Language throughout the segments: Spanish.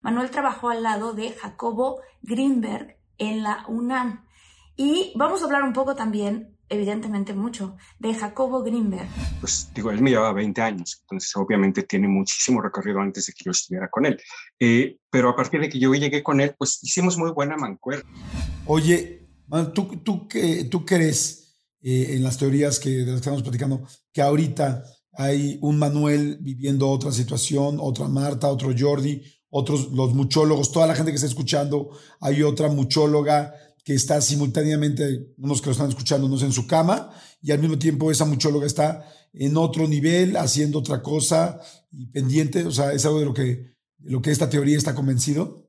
Manuel trabajó al lado de Jacobo Greenberg en la UNAM. Y vamos a hablar un poco también, evidentemente mucho, de Jacobo Greenberg. Pues digo, él me llevaba 20 años, entonces obviamente tiene muchísimo recorrido antes de que yo estuviera con él. Eh, pero a partir de que yo llegué con él, pues hicimos muy buena mancuerna. Oye, ¿tú, tú, qué, tú crees eh, en las teorías que, de las que estamos platicando que ahorita hay un Manuel viviendo otra situación, otra Marta, otro Jordi, otros, los muchólogos, toda la gente que está escuchando, hay otra muchóloga que está simultáneamente, unos que lo están escuchando, no en su cama, y al mismo tiempo esa muchóloga está en otro nivel, haciendo otra cosa y pendiente, o sea, es algo de lo que, lo que esta teoría está convencido.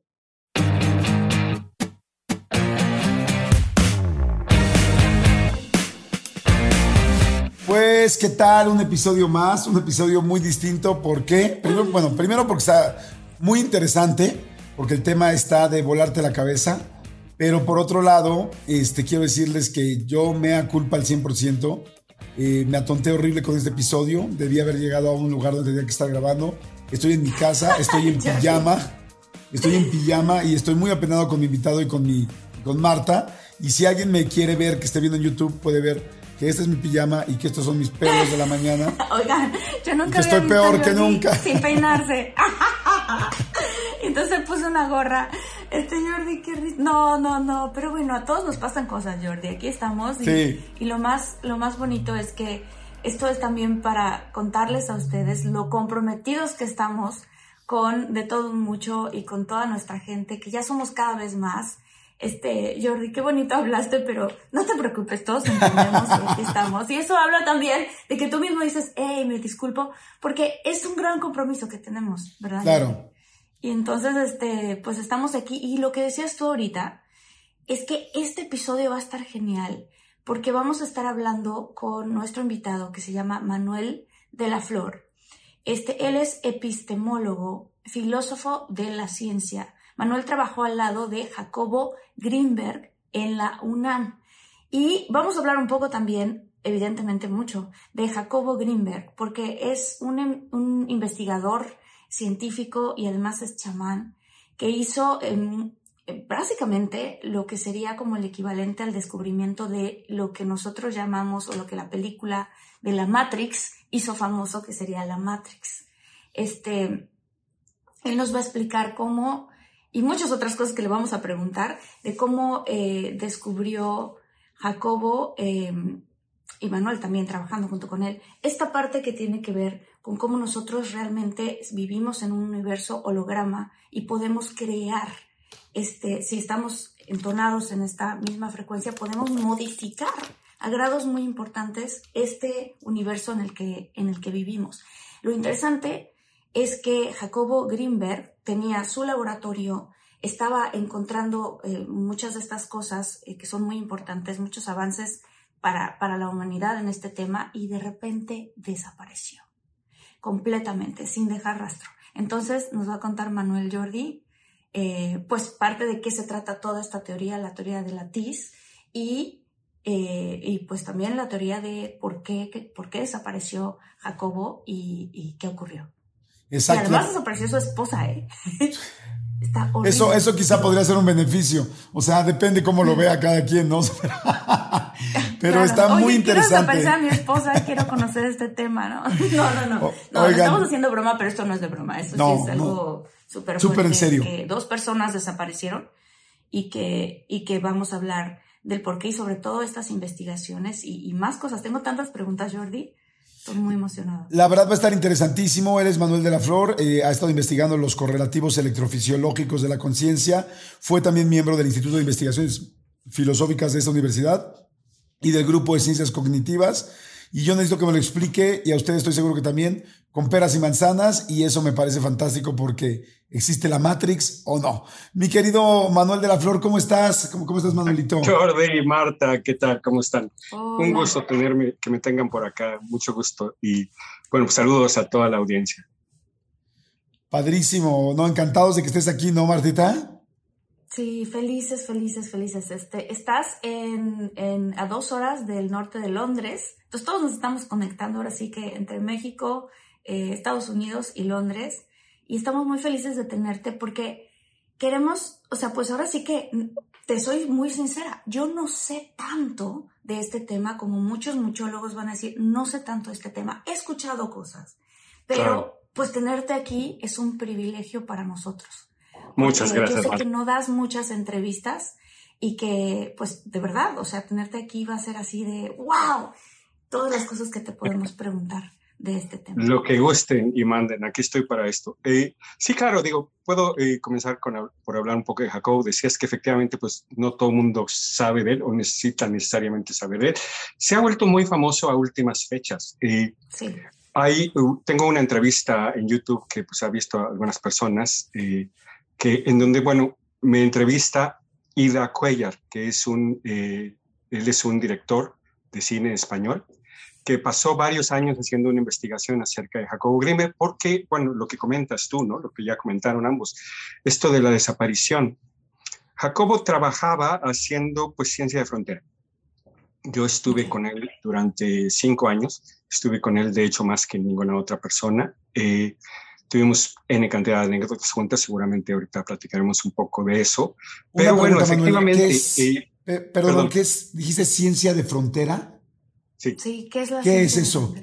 Pues, ¿qué tal? Un episodio más, un episodio muy distinto. ¿Por qué? Bueno, primero porque está muy interesante, porque el tema está de volarte la cabeza. Pero por otro lado, este, quiero decirles que yo me da culpa al 100%. Eh, me atonté horrible con este episodio. Debí haber llegado a un lugar donde tenía que estar grabando. Estoy en mi casa, estoy en pijama. Estoy en pijama y estoy muy apenado con mi invitado y con, mi, con Marta. Y si alguien me quiere ver, que esté viendo en YouTube, puede ver que este es mi pijama y que estos son mis pelos de la mañana. Oigan, yo nunca que estoy peor que nunca. Sin peinarse. Entonces puse una gorra. Este Jordi, qué No, no, no. Pero bueno, a todos nos pasan cosas, Jordi. Aquí estamos. Y, y lo, más, lo más bonito es que esto es también para contarles a ustedes lo comprometidos que estamos con de todo mucho y con toda nuestra gente, que ya somos cada vez más. Este, Jordi, qué bonito hablaste, pero no te preocupes, todos entendemos y aquí estamos. Y eso habla también de que tú mismo dices, hey, me disculpo, porque es un gran compromiso que tenemos, ¿verdad? Claro. Y entonces, este, pues estamos aquí. Y lo que decías tú ahorita es que este episodio va a estar genial porque vamos a estar hablando con nuestro invitado que se llama Manuel de la Flor. Este, él es epistemólogo, filósofo de la ciencia. Manuel trabajó al lado de Jacobo Greenberg en la UNAM. Y vamos a hablar un poco también, evidentemente mucho, de Jacobo Greenberg, porque es un, un investigador científico y además es chamán, que hizo em, eh, básicamente lo que sería como el equivalente al descubrimiento de lo que nosotros llamamos o lo que la película de la Matrix hizo famoso, que sería la Matrix. Este, él nos va a explicar cómo, y muchas otras cosas que le vamos a preguntar, de cómo eh, descubrió Jacobo em, y Manuel también trabajando junto con él, esta parte que tiene que ver con cómo nosotros realmente vivimos en un universo holograma y podemos crear, este, si estamos entonados en esta misma frecuencia, podemos modificar a grados muy importantes este universo en el que, en el que vivimos. Lo interesante es que Jacobo Greenberg tenía su laboratorio, estaba encontrando eh, muchas de estas cosas eh, que son muy importantes, muchos avances para, para la humanidad en este tema y de repente desapareció completamente, sin dejar rastro. Entonces nos va a contar Manuel Jordi, eh, pues parte de qué se trata toda esta teoría, la teoría de la TIS y, y pues también la teoría de por qué, por qué desapareció Jacobo y, qué ocurrió. Exacto. Y además desapareció su esposa, ¿eh? Está eso, eso quizá podría ser un beneficio. O sea, depende cómo lo vea cada quien, ¿no? Pero está muy interesante. Quiero a mi esposa, quiero conocer este tema, ¿no? No, no, no. No, estamos haciendo broma, pero esto no es de broma. Esto sí es algo súper Súper en serio. Que dos personas desaparecieron y que, y que vamos a hablar del por qué y sobre todo estas investigaciones y, y más cosas. Tengo tantas preguntas, Jordi. Muy emocionada. La verdad va a estar interesantísimo. Eres Manuel de la Flor, eh, ha estado investigando los correlativos electrofisiológicos de la conciencia. Fue también miembro del Instituto de Investigaciones Filosóficas de esta universidad y del Grupo de Ciencias Cognitivas. Y yo necesito que me lo explique, y a ustedes estoy seguro que también, con peras y manzanas, y eso me parece fantástico porque existe la Matrix o no. Mi querido Manuel de la Flor, ¿cómo estás? ¿Cómo, cómo estás, Manuelito? Jordi, Marta, ¿qué tal? ¿Cómo están? Un gusto tenerme, que me tengan por acá, mucho gusto. Y bueno, pues saludos a toda la audiencia. Padrísimo, ¿no? Encantados de que estés aquí, ¿no, Martita? Sí, felices, felices, felices. Este, estás en, en, a dos horas del norte de Londres. Entonces todos nos estamos conectando ahora sí que entre México, eh, Estados Unidos y Londres. Y estamos muy felices de tenerte porque queremos, o sea, pues ahora sí que te soy muy sincera. Yo no sé tanto de este tema como muchos muchólogos van a decir, no sé tanto de este tema. He escuchado cosas, pero pues tenerte aquí es un privilegio para nosotros. Muchas gracias. Yo sé que no das muchas entrevistas y que, pues, de verdad, o sea, tenerte aquí va a ser así de, wow, todas las cosas que te podemos preguntar de este tema. Lo que gusten y manden, aquí estoy para esto. Eh, sí, claro, digo, puedo eh, comenzar con, por hablar un poco de Jacob. Decías que efectivamente, pues, no todo el mundo sabe de él o necesita necesariamente saber de él. Se ha vuelto muy famoso a últimas fechas. Eh, sí. Ahí tengo una entrevista en YouTube que pues ha visto a algunas personas que en donde, bueno, me entrevista Ida Cuellar, que es un, eh, él es un director de cine español, que pasó varios años haciendo una investigación acerca de Jacobo Grimer, porque, bueno, lo que comentas tú, ¿no? Lo que ya comentaron ambos, esto de la desaparición. Jacobo trabajaba haciendo, pues, ciencia de frontera. Yo estuve con él durante cinco años, estuve con él, de hecho, más que ninguna otra persona. Eh, Tuvimos N cantidad de anécdotas juntas, seguramente ahorita platicaremos un poco de eso. Pero bueno, efectivamente... ¿qué es, eh, perdón, ¿qué es? ¿Dijiste ciencia de frontera? Sí. sí ¿qué es la ¿Qué es eso?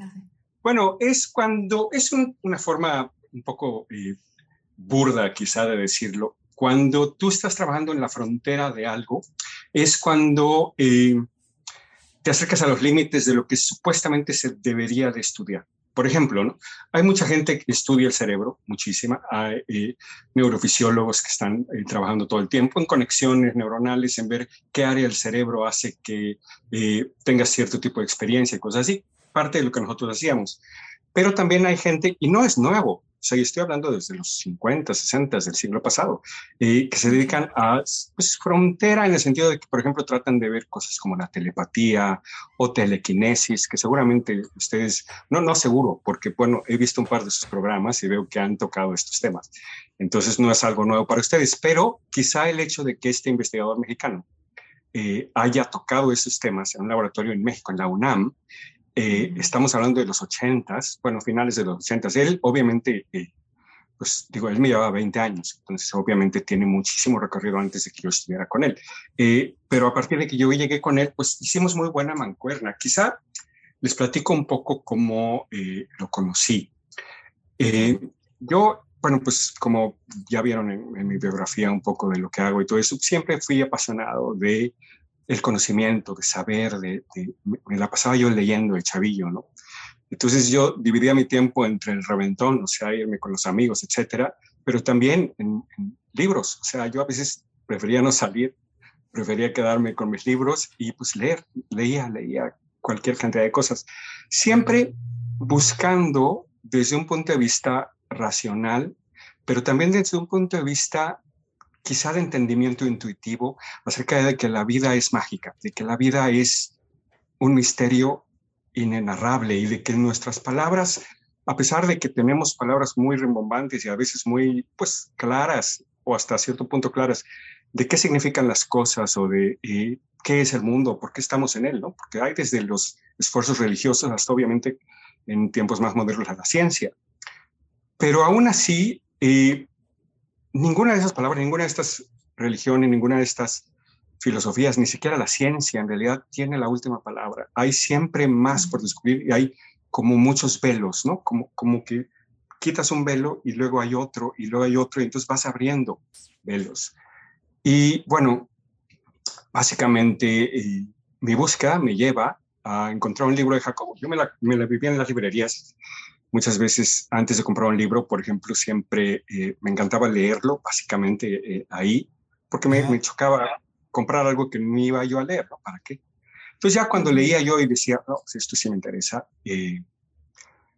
Bueno, es cuando, es una forma un poco eh, burda quizá de decirlo. Cuando tú estás trabajando en la frontera de algo, es cuando eh, te acercas a los límites de lo que supuestamente se debería de estudiar. Por ejemplo, hay mucha gente que estudia el cerebro, muchísima. Hay eh, neurofisiólogos que están eh, trabajando todo el tiempo en conexiones neuronales, en ver qué área del cerebro hace que eh, tengas cierto tipo de experiencia y cosas así. Parte de lo que nosotros hacíamos. Pero también hay gente, y no es nuevo, sea, estoy hablando desde los 50, 60 del siglo pasado, eh, que se dedican a pues, frontera en el sentido de que, por ejemplo, tratan de ver cosas como la telepatía o telequinesis, que seguramente ustedes, no, no seguro, porque, bueno, he visto un par de sus programas y veo que han tocado estos temas. Entonces, no es algo nuevo para ustedes, pero quizá el hecho de que este investigador mexicano eh, haya tocado esos temas en un laboratorio en México, en la UNAM, eh, estamos hablando de los ochentas, bueno, finales de los ochentas. Él, obviamente, eh, pues digo, él me llevaba 20 años, entonces obviamente tiene muchísimo recorrido antes de que yo estuviera con él. Eh, pero a partir de que yo llegué con él, pues hicimos muy buena mancuerna. Quizá les platico un poco cómo lo conocí. yo, bueno, pues como ya vieron en, en mi biografía un poco de lo que hago y todo eso, siempre fui apasionado de el conocimiento, de saber, de, me la pasaba yo leyendo el chavillo, ¿no? Entonces yo dividía mi tiempo entre el reventón, o sea, irme con los amigos, etcétera, pero también en, libros, o sea, yo a veces prefería no salir, prefería quedarme con mis libros y pues leer, leía, leía cualquier cantidad de cosas, siempre buscando desde un punto de vista racional, pero también desde un punto de vista quizá de entendimiento intuitivo acerca de que la vida es mágica, de que la vida es un misterio inenarrable y de que nuestras palabras, a pesar de que tenemos palabras muy rimbombantes y a veces muy pues claras o hasta cierto punto claras de qué significan las cosas o de eh, qué es el mundo, por qué estamos en él, ¿no? Porque hay desde los esfuerzos religiosos hasta obviamente en tiempos más modernos la ciencia. Pero aún así, eh, ninguna de esas palabras, ninguna de estas religiones, ninguna de estas filosofías, ni siquiera la ciencia en realidad tiene la última palabra. Hay siempre más por descubrir y hay como muchos velos, ¿no? Como, como que quitas un velo y luego hay otro y luego hay otro y entonces vas abriendo velos. Y bueno, básicamente eh, mi búsqueda me lleva a encontrar un libro de Jacobo. Yo me la, me la vivía en las librerías. Muchas veces antes de comprar un libro, por ejemplo, siempre eh, me encantaba leerlo, básicamente eh, ahí, porque me, me, chocaba comprar algo que no iba yo a leer, ¿no? ¿Para qué? Entonces ya cuando leía yo y decía, no, pues esto sí me interesa, eh,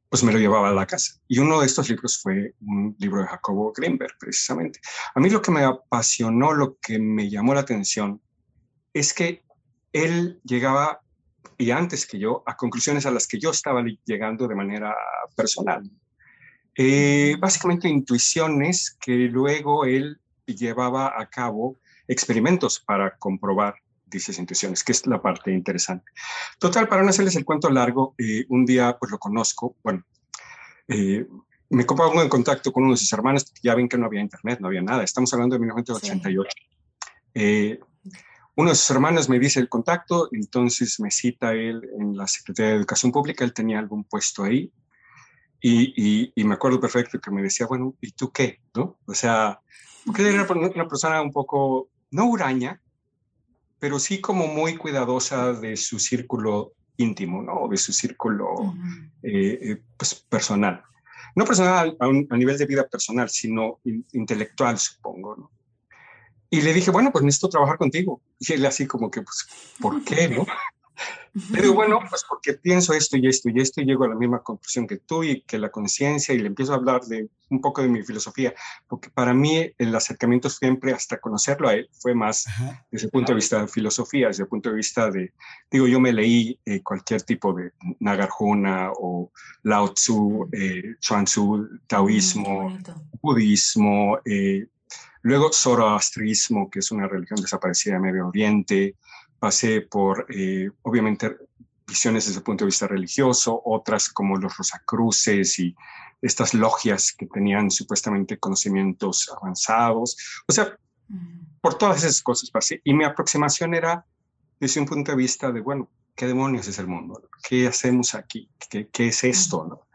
pues me lo llevaba a la casa. Y uno de estos libros fue un libro de Jacobo Greenberg, precisamente. A mí lo que me apasionó, lo que me llamó la atención, es que él llegaba, y antes que yo, a conclusiones a las que yo estaba llegando de manera personal. Eh, básicamente intuiciones que luego él llevaba a cabo experimentos para comprobar dichas intuiciones, que es la parte interesante. Total, para no hacerles el cuento largo, eh, un día pues lo conozco, bueno, eh, me pongo en contacto con uno de sus hermanos, ya ven que no había internet, no había nada, estamos hablando de 1988. Sí. Eh, uno de sus hermanos me dice el contacto, entonces me cita él en la Secretaría de Educación Pública, él tenía algún puesto ahí, y, y, y me acuerdo perfecto que me decía, bueno, ¿y tú qué? ¿No? O sea, porque era una persona un poco no huraña, pero sí como muy cuidadosa de su círculo íntimo, ¿no? De su círculo uh -huh. eh, pues, personal. No personal a, un, a, nivel de vida personal, sino in, intelectual, supongo, ¿no? Y le dije, bueno, pues necesito trabajar contigo. Y él así como que, pues, ¿por qué, no? Le digo, bueno, pues porque pienso esto y esto y esto y llego a la misma conclusión que tú y que la conciencia y le empiezo a hablar de un poco de mi filosofía, porque para mí el acercamiento siempre hasta conocerlo a él fue más Ajá. desde el punto de vista de filosofía, desde el punto de vista de, digo, yo me leí eh, cualquier tipo de Nagarjuna o Lao Tzu, eh, Chuan Tzu, taoísmo, mm, budismo, eh, luego zoroastrismo, que es una religión desaparecida de Medio Oriente, pasé por, eh, obviamente, visiones desde el punto de vista religioso, otras como los Rosacruces y estas logias que tenían supuestamente conocimientos avanzados. O sea, por todas esas cosas pasé. Y mi aproximación era desde un punto de vista de, bueno, ¿qué demonios es el mundo? ¿Qué hacemos aquí? ¿Qué, qué es esto? ¿no?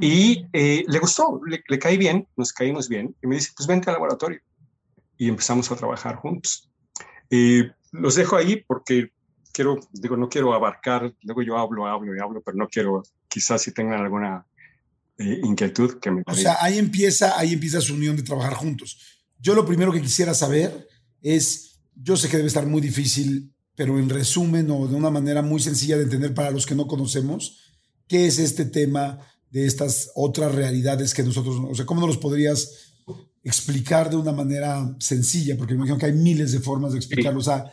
Y eh, le gustó, le, le caí bien, nos caímos bien, y me dice, pues vente al laboratorio. Y empezamos a trabajar juntos. Eh, los dejo ahí porque quiero, digo, no quiero abarcar, luego yo hablo, hablo y hablo, pero no quiero, quizás si tengan alguna eh, inquietud que me... O sea, ahí empieza, ahí empieza su unión de trabajar juntos. Yo lo primero que quisiera saber es, yo sé que debe estar muy difícil, pero en resumen o de una manera muy sencilla de entender para los que no conocemos, ¿qué es este tema de estas otras realidades que nosotros, o sea, cómo nos los podrías explicar de una manera sencilla, porque me imagino que hay miles de formas de explicarlo. Sí. O sea,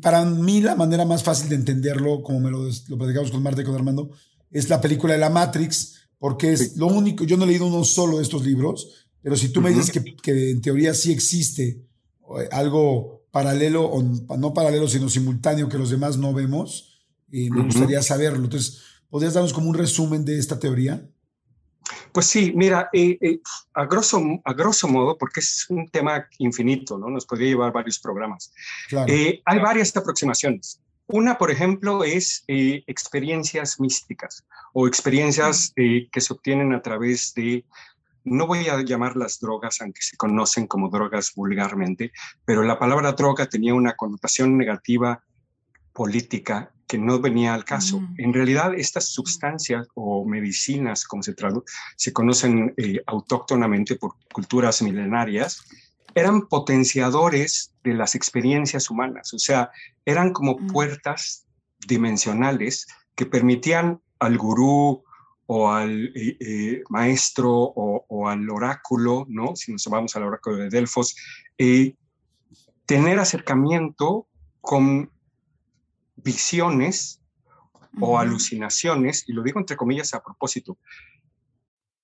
para mí la manera más fácil de entenderlo, como me lo, lo platicamos con Marta y con Armando, es la película de la Matrix, porque es sí. lo único, yo no he leído uno solo de estos libros, pero si tú uh -huh. me dices que, que, en teoría sí existe eh, algo paralelo, o no paralelo, sino simultáneo que los demás no vemos, eh, me uh -huh. gustaría saberlo. Entonces, ¿podrías darnos como un resumen de esta teoría? Pues sí, mira, eh, eh, a, grosso, a grosso modo, porque es un tema infinito, ¿no? Nos podría llevar varios programas. Claro. Eh, hay varias aproximaciones. Una, por ejemplo, es experiencias místicas o experiencias que se obtienen a través de, no voy a llamarlas drogas, aunque se conocen como drogas vulgarmente, pero la palabra droga tenía una connotación negativa política que no venía al caso. En realidad, estas sustancias o medicinas, como se traduce, se conocen eh, autóctonamente por culturas milenarias, eran potenciadores de las experiencias humanas, o sea, eran como mm. puertas dimensionales que permitían al gurú o al eh, eh, maestro o, o, al oráculo, ¿no? Si nos vamos al oráculo de Delfos, tener acercamiento con visiones uh -huh. o alucinaciones, y lo digo entre comillas a propósito.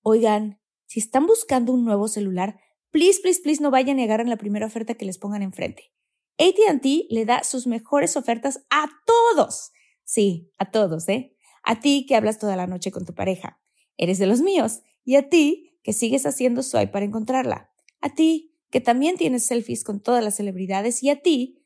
Oigan, si están buscando un nuevo celular, please, please, please no vayan a negar en la primera oferta que les pongan enfrente. ATT le da sus mejores ofertas a todos. Sí, a todos, ¿eh? A ti que hablas toda la noche con tu pareja. Eres de los míos. Y a ti que sigues haciendo swipe para encontrarla. A ti que también tienes selfies con todas las celebridades. Y a ti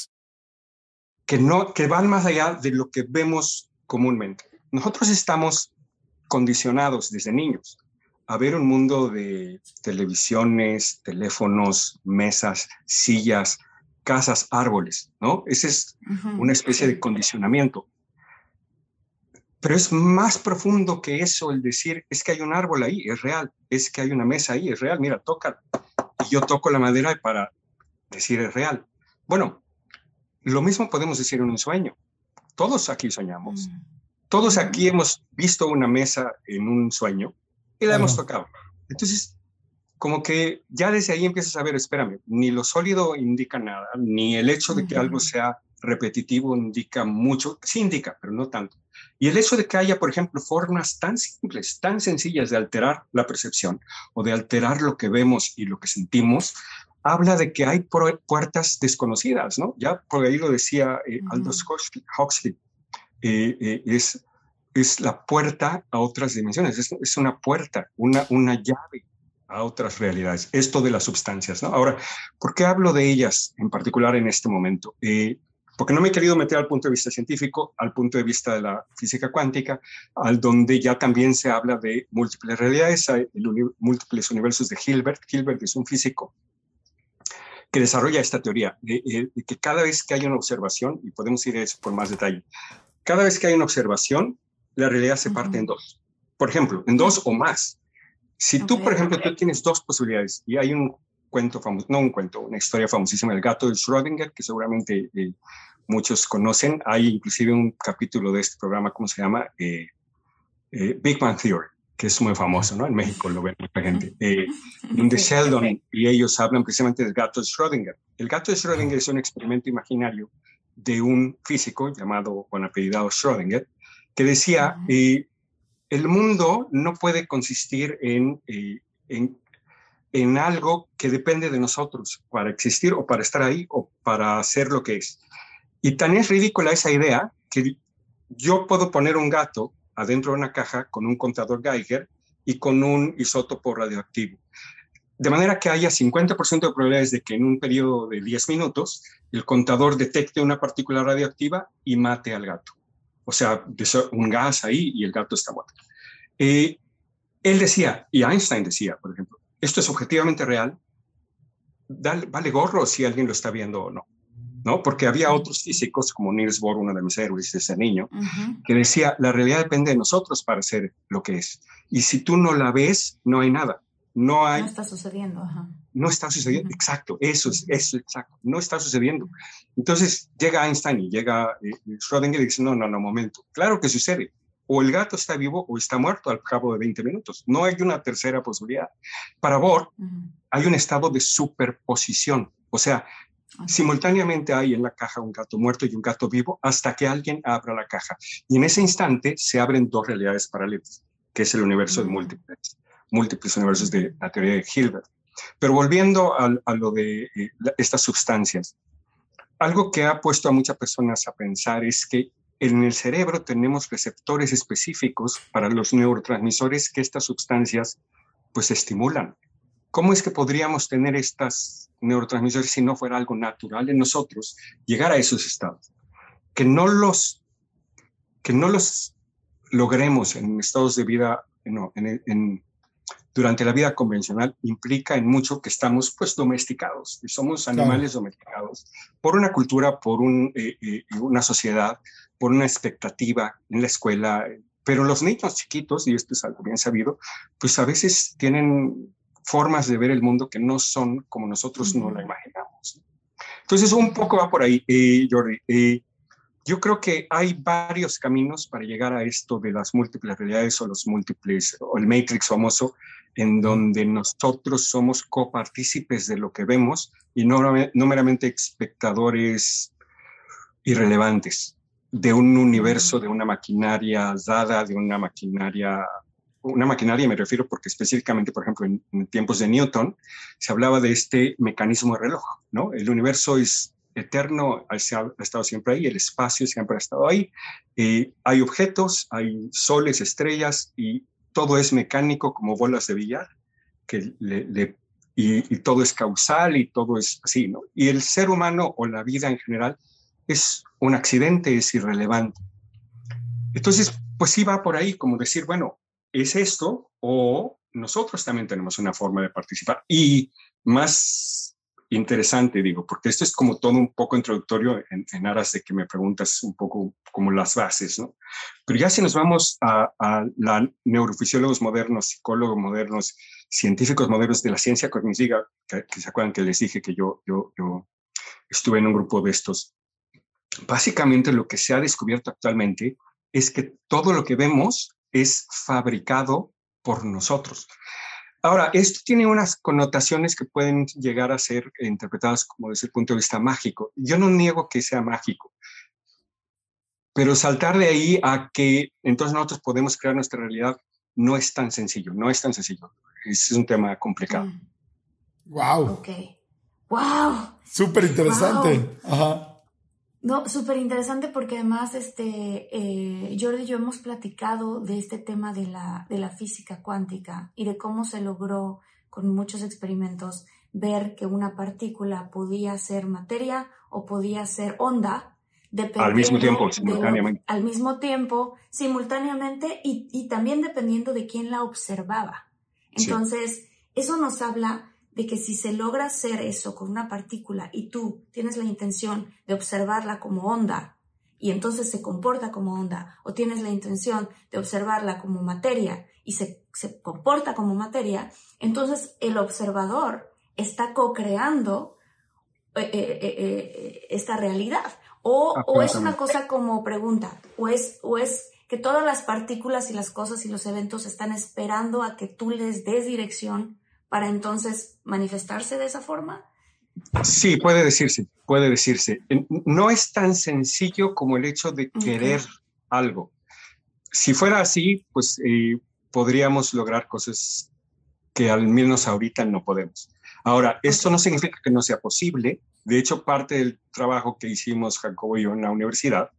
que, no, que van más allá de lo que vemos comúnmente. Nosotros estamos condicionados desde niños a ver un mundo de televisiones, teléfonos, mesas, sillas, casas, árboles, ¿no? Ese es una especie de condicionamiento. Pero es más profundo que eso el decir, es que hay un árbol ahí, es real, es que hay una mesa ahí, es real, mira, toca. Y yo toco la madera para decir es real. Bueno, lo mismo podemos decir en un sueño. Todos aquí soñamos. Mm. Todos aquí hemos visto una mesa en un sueño y la hemos tocado. Entonces, como que ya desde ahí empiezas a ver, espérame, ni lo sólido indica nada, ni el hecho de que algo sea repetitivo indica mucho, sí indica, pero no tanto. Y el hecho de que haya, por ejemplo, formas tan simples, tan sencillas de alterar la percepción o de alterar lo que vemos y lo que sentimos, habla de que hay puertas desconocidas, ¿no? Ya por ahí lo decía eh, Aldous Huxley, eh, eh, es, es la puerta a otras dimensiones, es, es, una puerta, una, una llave a otras realidades, esto de las sustancias, ¿no? Ahora, ¿por qué hablo de ellas en particular en este momento? porque no me he querido meter al punto de vista científico, al punto de vista de la física cuántica, al donde ya también se habla de múltiples realidades, hay múltiples universos de Hilbert. Hilbert es un físico que desarrolla esta teoría, de, que cada vez que hay una observación, y podemos ir a eso por más detalle, cada vez que hay una observación, la realidad se parte en dos. Por ejemplo, en dos o más. Si tú, por ejemplo, tú tienes dos posibilidades y hay un cuento famoso, no un cuento, una historia famosísima, El gato de Schrödinger, que seguramente eh, muchos conocen. Hay inclusive un capítulo de este programa, ¿cómo se llama? Eh, eh, Big Bang Theory que es muy famoso, ¿no? En México lo ven mucha gente, eh, donde Sheldon y ellos hablan precisamente del gato de Schrödinger. El gato de Schrödinger es un experimento imaginario de un físico llamado, con apellidado Schrödinger, que decía, eh, el mundo no puede consistir en, eh, en, en algo que depende de nosotros para existir o para estar ahí o para hacer lo que es. Y tan es ridícula esa idea que yo puedo poner un gato adentro de una caja con un contador Geiger y con un isótopo radioactivo. De manera que haya 50% de probabilidades de que en un periodo de 10 minutos el contador detecte una partícula radioactiva y mate al gato. O sea, un gas ahí y el gato está muerto. Eh, él decía, y Einstein decía, por ejemplo, esto es objetivamente real, vale gorro si alguien lo está viendo o no. ¿No? Porque había otros físicos, como Niels Bohr, uno de mis héroes ese niño, que decía, la realidad depende de nosotros para ser lo que es. Y si tú no la ves, no hay nada. No hay... No está sucediendo. No está sucediendo, exacto, eso es, eso exacto, no está sucediendo. Entonces llega Einstein y llega eh, Schrödinger y dice, no, no, no, momento, claro que sucede. O el gato está vivo o está muerto al cabo de 20 minutos. No hay una tercera posibilidad. Para Bohr hay un estado de superposición. O sea, Simultáneamente hay en la caja un gato muerto y un gato vivo hasta que alguien abra la caja. Y en ese instante se abren dos realidades paralelas, que es el universo de múltiples, múltiples universos de la teoría de Hilbert. Pero volviendo a, lo de eh, estas sustancias, algo que ha puesto a muchas personas a pensar es que en el cerebro tenemos receptores específicos para los neurotransmisores que estas sustancias pues estimulan. ¿Cómo es que podríamos tener estas neurotransmisores si no fuera algo natural en nosotros llegar a esos estados? Que no los, que no los logremos en estados de vida, no, en, durante la vida convencional implica en mucho que estamos pues domesticados, y somos animales domesticados por una cultura, por un, eh, eh, una sociedad, por una expectativa en la escuela, pero los niños chiquitos, y esto es algo bien sabido, pues a veces tienen formas de ver el mundo que no son como nosotros no la imaginamos. Entonces, un poco va por ahí, eh, Jordi. Eh, yo creo que hay varios caminos para llegar a esto de las múltiples realidades o los múltiples, o el Matrix famoso, en donde nosotros somos copartícipes de lo que vemos y no, no meramente espectadores irrelevantes de un universo, de una maquinaria dada, de una maquinaria, una maquinaria me refiero porque específicamente, por ejemplo, en, tiempos de Newton, se hablaba de este mecanismo de reloj, ¿no? El universo es eterno, ha, estado siempre ahí, el espacio siempre ha estado ahí, eh, hay objetos, hay soles, estrellas y todo es mecánico como bolas de billar, que le, y, y, todo es causal y todo es así, ¿no? Y el ser humano o la vida en general es un accidente, es irrelevante. Entonces, pues sí va por ahí, como decir, bueno, es esto o nosotros también tenemos una forma de participar. Y más interesante, digo, porque esto es como todo un poco introductorio en, aras de que me preguntas un poco como las bases, ¿no? Pero ya si nos vamos a, a la neurofisiólogos modernos, psicólogos modernos, científicos modernos de la ciencia cognitiva, que, que, se acuerdan que les dije que yo, yo, yo estuve en un grupo de estos, básicamente lo que se ha descubierto actualmente es que todo lo que vemos es fabricado por nosotros. Ahora, esto tiene unas connotaciones que pueden llegar a ser interpretadas como desde el punto de vista mágico. Yo no niego que sea mágico, pero saltar de ahí a que entonces nosotros podemos crear nuestra realidad no es tan sencillo, no es tan sencillo. Es un tema complicado. Wow. Ok. Wow. Súper interesante. Ajá. No, súper interesante porque además este, eh, Jordi y yo hemos platicado de este tema de la, de la física cuántica y de cómo se logró con muchos experimentos ver que una partícula podía ser materia o podía ser onda. Al mismo tiempo, simultáneamente. al mismo tiempo, simultáneamente y, y, también dependiendo de quién la observaba. Entonces, eso nos habla de que si se logra hacer eso con una partícula y tú tienes la intención de observarla como onda y entonces se comporta como onda, o tienes la intención de observarla como materia y se, comporta como materia, entonces el observador está co-creando eh, eh, eh, esta realidad. O, o, es una cosa como pregunta, o es, o es que todas las partículas y las cosas y los eventos están esperando a que tú les des dirección para entonces manifestarse de esa forma? Sí, puede decirse, puede decirse. No es tan sencillo como el hecho de querer algo. Si fuera así, pues eh, podríamos lograr cosas que al menos ahorita no podemos. Ahora, esto no significa que no sea posible. De hecho, parte del trabajo que hicimos Jacobo y yo en la universidad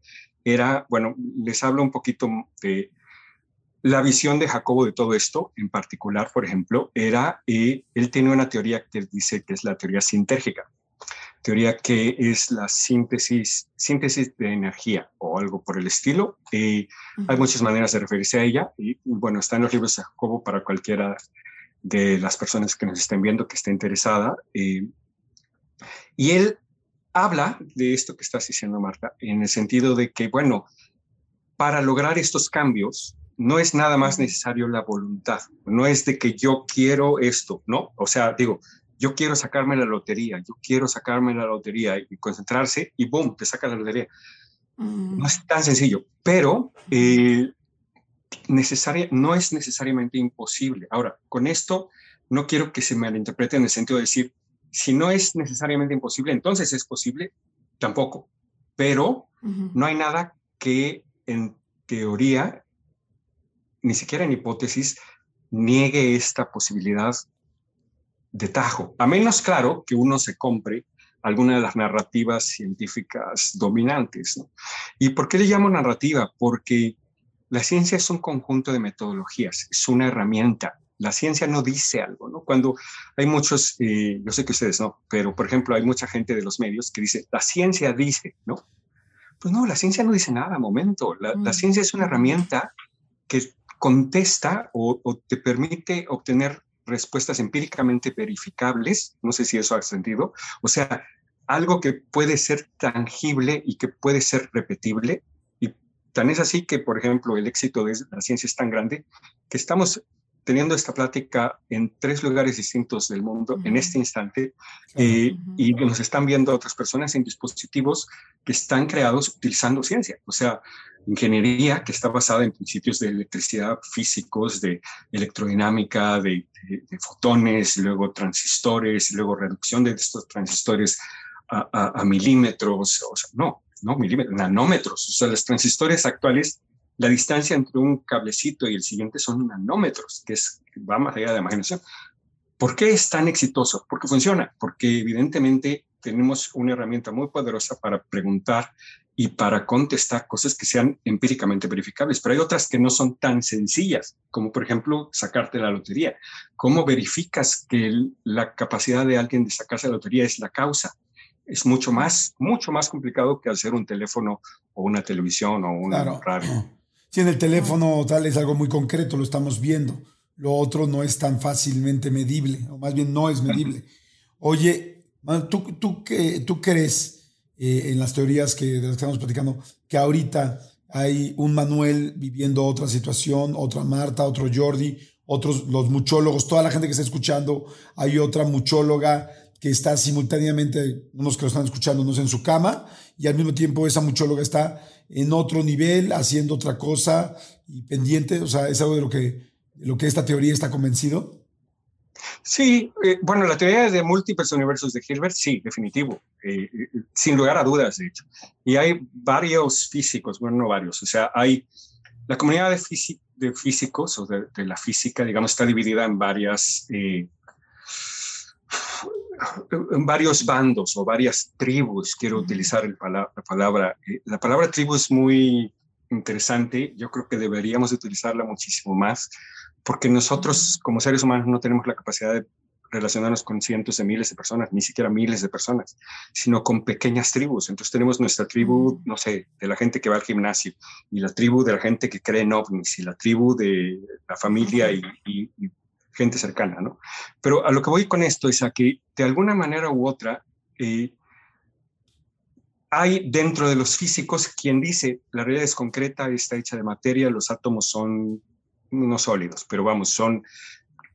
era, bueno, les hablo un poquito de la visión de Jacobo de todo esto, en particular, por ejemplo, era, eh, él tiene una teoría que dice que es la teoría sintérgica, teoría que es la síntesis, síntesis de energía o algo por el estilo. Eh, hay muchas maneras de referirse a ella y, bueno, está en los libros de Jacobo para cualquiera de las personas que nos estén viendo que esté interesada. Eh, y él habla de esto que estás diciendo, Marta, en el sentido de que, bueno, para lograr estos cambios, no es nada más necesario la voluntad, no es de que yo quiero esto, ¿no? O sea, digo, yo quiero sacarme la lotería, yo quiero sacarme la lotería y concentrarse y ¡boom! te saca la lotería. Mm. No es tan sencillo, pero eh, necesaria, no es necesariamente imposible. Ahora, con esto no quiero que se malinterprete en el sentido de decir, si no es necesariamente imposible, entonces es posible, tampoco. Pero no hay nada que en teoría ni siquiera en hipótesis, niegue esta posibilidad de tajo, a menos, claro, que uno se compre alguna de las narrativas científicas dominantes. ¿Y por qué le llamo narrativa? Porque la ciencia es un conjunto de metodologías, es una herramienta. La ciencia no dice algo, ¿no? Cuando hay muchos, eh, yo sé que ustedes no, pero por ejemplo hay mucha gente de los medios que dice, la ciencia dice, ¿no? Pues no, la ciencia no dice nada, momento. La, la mm. ciencia es una herramienta que contesta o, te permite obtener respuestas empíricamente verificables, no sé si eso ha sentido, o sea, algo que puede ser tangible y que puede ser repetible. Y tan es así que, por ejemplo, el éxito de la ciencia es tan grande que estamos teniendo esta plática en tres lugares distintos del mundo en este instante eh, y nos están viendo otras personas en dispositivos que están creados utilizando ciencia, o sea, ingeniería que está basada en principios de electricidad físicos, de electrodinámica, de, fotones, luego transistores, luego reducción de estos transistores a, milímetros, o sea, no, no milímetros, nanómetros, o sea, los transistores actuales la distancia entre un cablecito y el siguiente son nanómetros, que es, va más allá de la imaginación. ¿Por qué es tan exitoso? Porque funciona, porque evidentemente tenemos una herramienta muy poderosa para preguntar y para contestar cosas que sean empíricamente verificables, pero hay otras que no son tan sencillas, como por ejemplo sacarte la lotería. ¿Cómo verificas que la capacidad de alguien de sacarse la lotería es la causa? Es mucho más, mucho más complicado que hacer un teléfono o una televisión o una radio. Si en el teléfono tal es algo muy concreto, lo estamos viendo. Lo otro no es tan fácilmente medible, o más bien no es medible. Oye, ¿tú, tú, tú crees eh, en las teorías que, de las que estamos platicando que ahorita hay un Manuel viviendo otra situación, otra Marta, otro Jordi, otros los muchólogos, toda la gente que está escuchando, hay otra muchóloga que está simultáneamente, unos que lo están escuchando, no en su cama, y al mismo tiempo esa muchóloga está en otro nivel, haciendo otra cosa y pendiente. O sea, es algo de lo que, lo que esta teoría está convencido. Sí, eh, bueno, la teoría de múltiples universos de Hilbert, sí, definitivo, eh, eh, sin lugar a dudas, de hecho. Y hay varios físicos, bueno, no varios, o sea, hay la comunidad de, de físicos o de, de, la física, digamos, está dividida en varias en varios bandos o varias tribus, quiero utilizar el la palabra. La palabra tribu es muy interesante, yo creo que deberíamos utilizarla muchísimo más, porque nosotros como seres humanos no tenemos la capacidad de relacionarnos con cientos de miles de personas, ni siquiera miles de personas, sino con pequeñas tribus. Entonces tenemos nuestra tribu, no sé, de la gente que va al gimnasio, y la tribu de la gente que cree en ovnis, y la tribu de la familia y, y, y gente cercana, ¿no? Pero a lo que voy con esto es a que de alguna manera u otra eh, hay dentro de los físicos quien dice la realidad es concreta, está hecha de materia, los átomos son no sólidos, pero vamos, son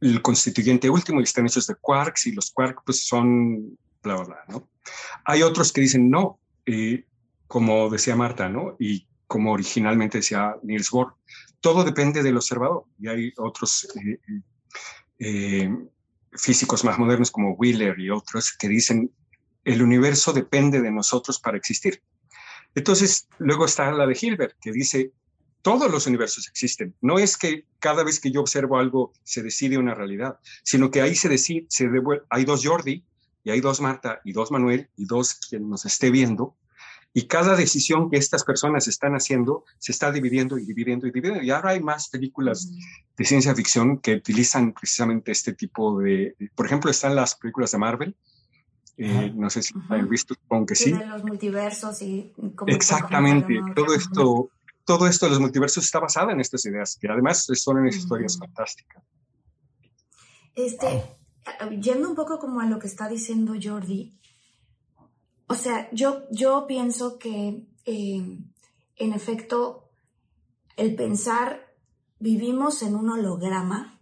el constituyente último y están hechos de quarks y los quarks pues son bla, bla, bla, ¿no? Hay otros que dicen no, eh, como decía Marta, ¿no? Y como originalmente decía Niels Bohr, todo depende del observador. Y hay otros eh, eh, físicos más modernos como Wheeler y otros que dicen el universo depende de nosotros para existir. Entonces, luego está la de Hilbert, que dice, todos los universos existen. No es que cada vez que yo observo algo se decide una realidad, sino que ahí se decide, se hay dos Jordi, y hay dos Marta, y dos Manuel, y dos quien nos esté viendo, y cada decisión que estas personas están haciendo se está dividiendo y dividiendo y dividiendo. Y ahora hay más películas de ciencia ficción que utilizan precisamente este tipo de, por ejemplo, están las películas de Marvel. Eh, no sé si han visto, aunque sí. De los multiversos y Exactamente. todo esto, todo esto de los multiversos está basado en estas ideas, que además son unas historias fantásticas. Este, yendo un poco como a lo que está diciendo Jordi, o sea, yo, yo pienso que eh, en efecto el pensar vivimos en un holograma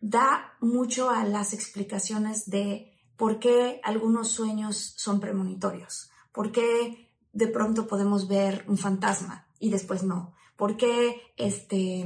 da mucho a las explicaciones de por qué algunos sueños son premonitorios, por qué de pronto podemos ver un fantasma y después no, por qué este,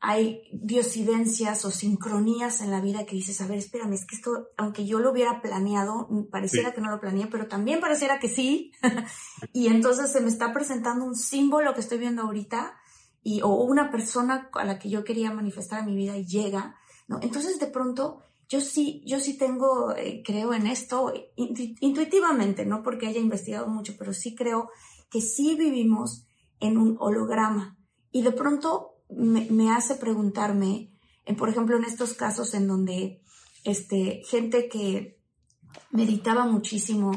hay diosidencias o sincronías en la vida que dices, a ver, espérame, es que esto, aunque yo lo hubiera planeado, pareciera que no lo planeé, pero también pareciera que sí. y entonces se me está presentando un símbolo que estoy viendo ahorita y, o una persona a la que yo quería manifestar en mi vida y llega, ¿no? Entonces de pronto yo sí, yo sí tengo, eh, creo en esto intuitivamente, no porque haya investigado mucho, pero sí creo que sí vivimos en un holograma. Y de pronto me, hace preguntarme, por ejemplo, en estos casos en donde este, gente que meditaba muchísimo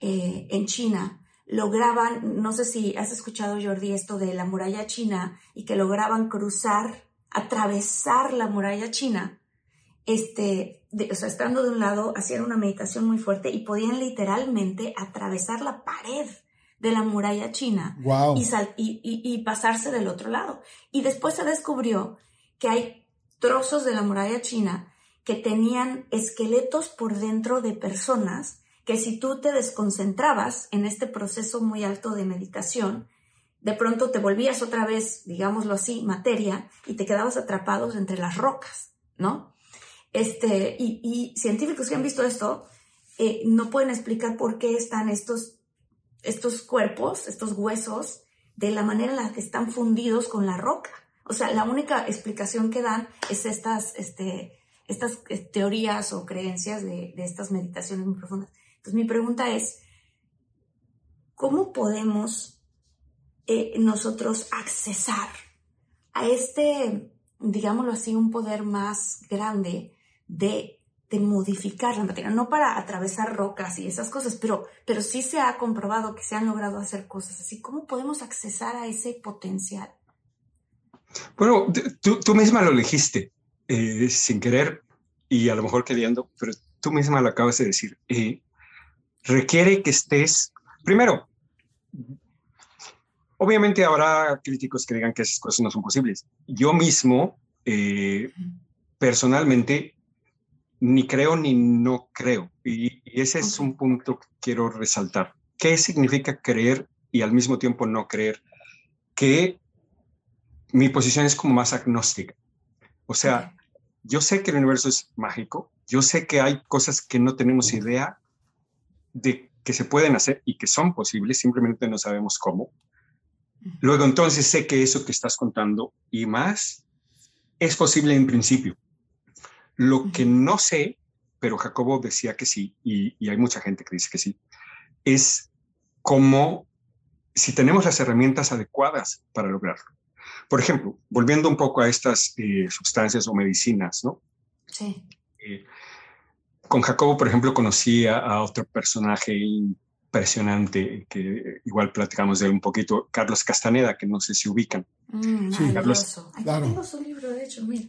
eh, en China, lograban, no sé si has escuchado Jordi esto de la muralla china y que lograban cruzar, atravesar la muralla china, este, o sea, estando de un lado, hacían una meditación muy fuerte y podían literalmente atravesar la pared de la muralla china y, y, y, pasarse del otro lado. Y después se descubrió que hay trozos de la muralla china que tenían esqueletos por dentro de personas que si tú te desconcentrabas en este proceso muy alto de meditación, de pronto te volvías otra vez, digámoslo así, materia y te quedabas atrapados entre las rocas, ¿no? Este, y, científicos que han visto esto eh, no pueden explicar por qué están estos, estos cuerpos, estos huesos, de la manera en la que están fundidos con la roca. O sea, la única explicación que dan es estas, este, estas eh, teorías o creencias de, estas meditaciones muy profundas. Entonces mi pregunta es, ¿cómo podemos eh, nosotros accesar a este, digámoslo así, un poder más grande de, de, modificar la materia? No para atravesar rocas y esas cosas, pero, pero sí se ha comprobado que se han logrado hacer cosas así. ¿Cómo podemos accesar a ese potencial? Bueno, tú, tú misma lo dijiste, eh, sin querer y a lo mejor queriendo, pero tú misma lo acabas de decir. Eh, requiere que estés, primero, obviamente habrá críticos que digan que esas cosas no son posibles. Yo mismo, eh, personalmente, ni creo ni no creo. Y, ese es un punto que quiero resaltar. ¿Qué significa creer y al mismo tiempo no creer? Que mi posición es como más agnóstica. O sea, yo sé que el universo es mágico, yo sé que hay cosas que no tenemos idea de que se pueden hacer y que son posibles, simplemente no sabemos cómo. Luego entonces sé que eso que estás contando y más es posible en principio. Lo que no sé, pero Jacobo decía que sí, y, hay mucha gente que dice que sí, es cómo, si tenemos las herramientas adecuadas para lograrlo. Por ejemplo, volviendo un poco a estas eh, sustancias o medicinas, ¿no? Sí. Eh, con Jacobo, por ejemplo, conocí a, otro personaje impresionante que igual platicamos de él un poquito, Carlos Castaneda, que no sé si ubican. Mm, sí, Carlos. Aquí tengo su libro, de hecho, mira.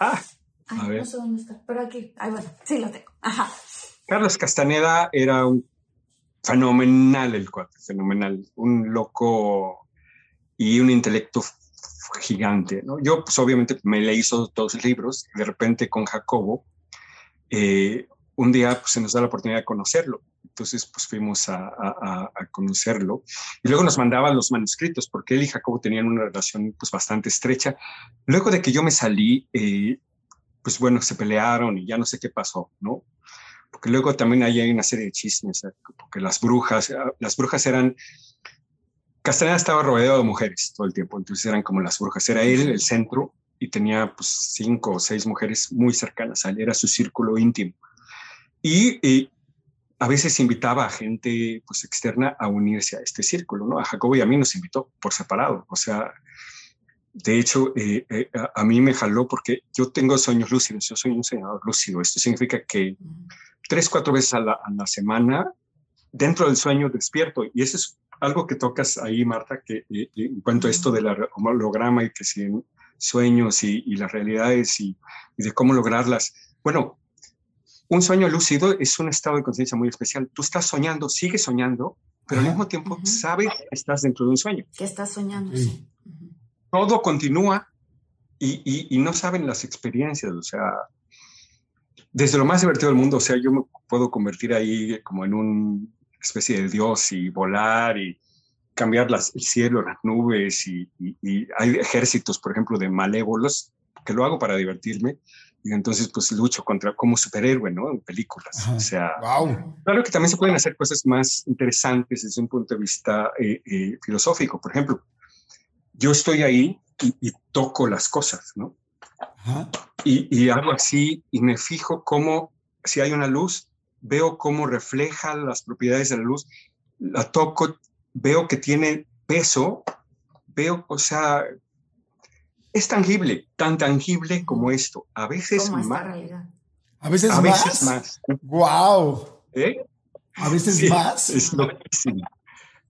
Ah, a ver. No sé dónde está, pero aquí, ahí bueno, sí lo tengo. Ajá. Carlos Castaneda era un fenomenal el cuate, fenomenal, un loco y un intelecto gigante, ¿no? Yo, pues obviamente me leí todos los libros, de repente con Jacobo, eh, un día pues, se nos da la oportunidad de conocerlo. Entonces, pues fuimos a, conocerlo. Y luego nos mandaban los manuscritos, porque él y Jacobo tenían una relación pues bastante estrecha. Luego de que yo me salí, eh, pues bueno, se pelearon y ya no sé qué pasó, ¿no? Porque luego también hay una serie de chismes, porque las brujas, ah, las brujas eran... Castellana estaba rodeado de mujeres todo el tiempo, entonces eran como las brujas. Era él el centro y tenía pues cinco o seis mujeres muy cercanas a él, era su círculo íntimo. Y, a veces invitaba a gente pues externa a unirse a este círculo, ¿no? A Jacobo y a mí nos invitó por separado, o sea, de hecho, eh, eh, a, mí me jaló porque yo tengo sueños lúcidos, yo soy un soñador lúcido. Esto significa que tres, cuatro veces a la, a la semana, dentro del sueño despierto. Y eso es algo que tocas ahí, Marta, que eh, en cuanto a esto del holograma y que si sueños y, las realidades y, de cómo lograrlas. Bueno, un sueño lúcido es un estado de conciencia muy especial. Tú estás soñando, sigues soñando, pero al mismo tiempo sabes que estás dentro de un sueño. Que estás soñando, Todo continúa y, no saben las experiencias, o sea, desde lo más divertido del mundo, o sea, yo me puedo convertir ahí como en una especie de dios y volar y cambiar las, el cielo, las nubes y, hay ejércitos, por ejemplo, de malévolos, que lo hago para divertirme. Y entonces, pues lucho contra como superhéroe, ¿no? En películas. O sea, claro que también se pueden hacer cosas más interesantes desde un punto de vista eh, eh, filosófico. Por ejemplo, yo estoy ahí y, toco las cosas, ¿no? Y, y hago así y me fijo cómo, si hay una luz, veo cómo refleja las propiedades de la luz, la toco, veo que tiene peso, veo, o sea, es tangible, tan tangible como esto. A veces más. A veces a más. Veces más. Wow. ¿Eh? A veces más. Es.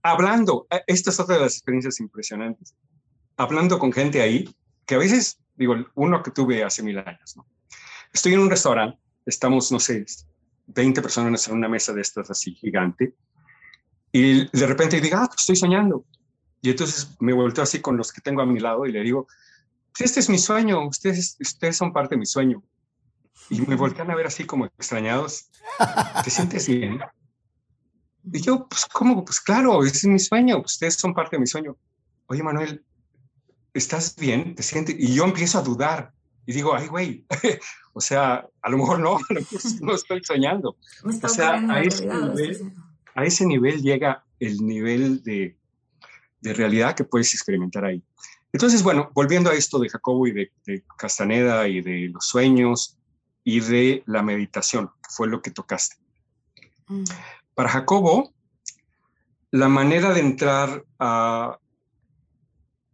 Hablando, eh, esta es otra de las experiencias impresionantes. Hablando con gente ahí, que a veces, digo, uno que tuve hace mil años. Estoy en un restaurante, estamos, no sé, 20 personas en una mesa de estas así gigante, y de repente digo, ah, pues estoy soñando. Y entonces me vuelto así con los que tengo a mi lado y le digo, este es mi sueño, ustedes, ustedes son parte de mi sueño. Y me voltean a ver así como extrañados. ¿Te sientes bien? Y yo, pues, ¿cómo? Pues claro, ese es mi sueño, ustedes son parte de mi sueño. Oye, Manuel, ¿estás bien? ¿Te sientes? Y yo empiezo a dudar y digo, ay, güey, o sea, a lo mejor no, a lo mejor no estoy soñando. o sea, a ese, nivel, a ese nivel llega el nivel de, de realidad que puedes experimentar ahí. Entonces, bueno, volviendo a esto de Jacobo y de, de, Castaneda y de los sueños y de la meditación, que fue lo que tocaste. Mm. Para Jacobo, la manera de entrar a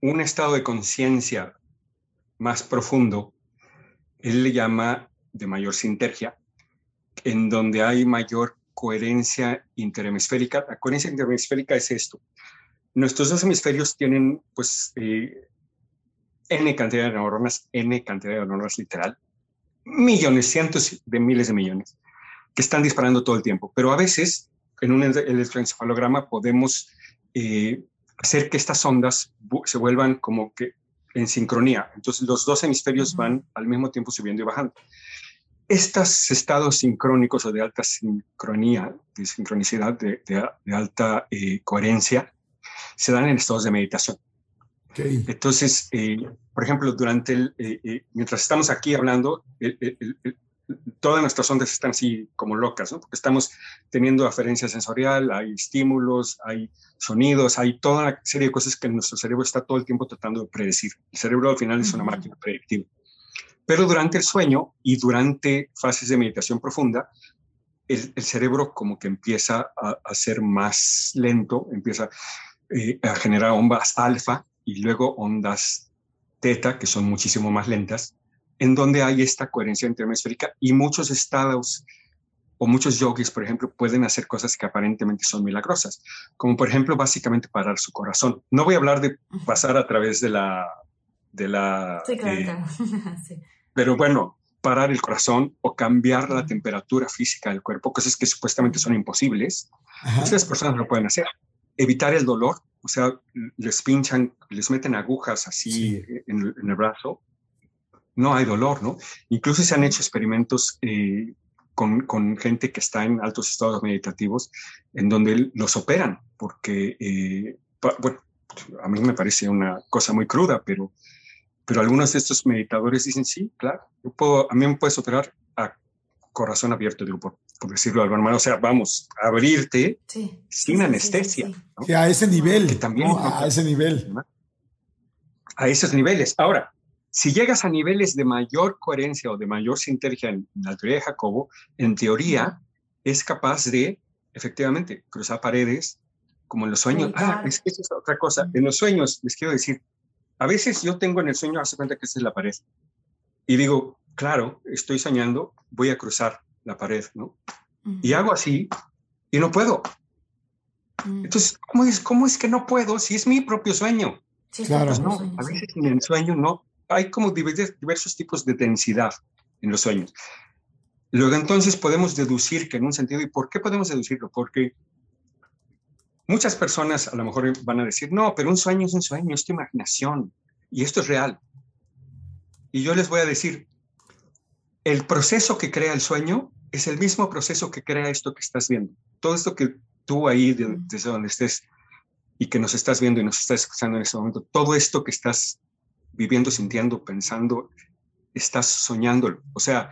un estado de conciencia más profundo, él le llama de mayor sintergia, en donde hay mayor coherencia interhemisférica. La coherencia interhemisférica es esto. Nuestros dos hemisferios tienen, pues, eh, n cantidad de neuronas, n cantidad de neuronas literal, millones, cientos de miles de millones, que están disparando todo el tiempo. Pero a veces en un electroencefalograma podemos eh, hacer que estas ondas se vuelvan como que en sincronía. Entonces los dos hemisferios van al mismo tiempo subiendo y bajando. Estos estados sincrónicos o de alta sincronía, de sincronicidad, de, alta eh, coherencia, se dan en estados de meditación. Entonces, eh, por ejemplo, durante el, mientras estamos aquí hablando, el, todas nuestras ondas están así como locas, ¿no? Porque estamos teniendo aferencia sensorial, hay estímulos, hay sonidos, hay toda una serie de cosas que nuestro cerebro está todo el tiempo tratando de predecir. El cerebro al final es una máquina predictiva. Pero durante el sueño y durante fases de meditación profunda, el, cerebro como que empieza a, ser más lento, empieza eh, a generar ondas alfa y luego ondas teta, que son muchísimo más lentas, en donde hay esta coherencia interhemisférica y muchos estados o muchos yogis, por ejemplo, pueden hacer cosas que aparentemente son milagrosas, como por ejemplo básicamente parar su corazón. No voy a hablar de pasar a través de la... De la sí, claro, eh, sí. Pero bueno, parar el corazón o cambiar la temperatura física del cuerpo, cosas que supuestamente son imposibles, muchas personas lo pueden hacer. Evitar el dolor, o sea, les pinchan, les meten agujas así en, en, el brazo no hay dolor, ¿no? Incluso se han hecho experimentos eh, con, con, gente que está en altos estados meditativos en donde los operan, porque, eh, bueno, a mí me parece una cosa muy cruda, pero, pero algunos de estos meditadores dicen, sí, claro, yo puedo, a mí me puedes operar a corazón abierto, digo, por, decirlo de alguna manera, o sea, vamos, a abrirte sin anestesia. a ese nivel, también, a ese nivel. A esos niveles. Ahora, si llegas a niveles de mayor coherencia o de mayor sintergia en, la teoría de Jacobo, en teoría es capaz de, efectivamente, cruzar paredes, como en los sueños. Ah, es que eso es otra cosa. En los sueños, les quiero decir, a veces yo tengo en el sueño, hace cuenta que esa es la pared. Y digo, claro, estoy soñando, voy a cruzar la pared, ¿no? Y hago así y no puedo. Entonces, ¿cómo es, ¿cómo es que no puedo si es mi propio sueño? claro. Pues no, a veces en el sueño no, hay como diversos tipos de densidad en los sueños. Luego entonces podemos deducir que en un sentido, ¿y por qué podemos deducirlo? Porque muchas personas a lo mejor van a decir, no, pero un sueño es un sueño, es tu imaginación y esto es real. Y yo les voy a decir, el proceso que crea el sueño es el mismo proceso que crea esto que estás viendo. Todo esto que tú ahí, desde donde estés y que nos estás viendo y nos estás escuchando en este momento, todo esto que estás viviendo, sintiendo, pensando, estás soñándolo. O sea,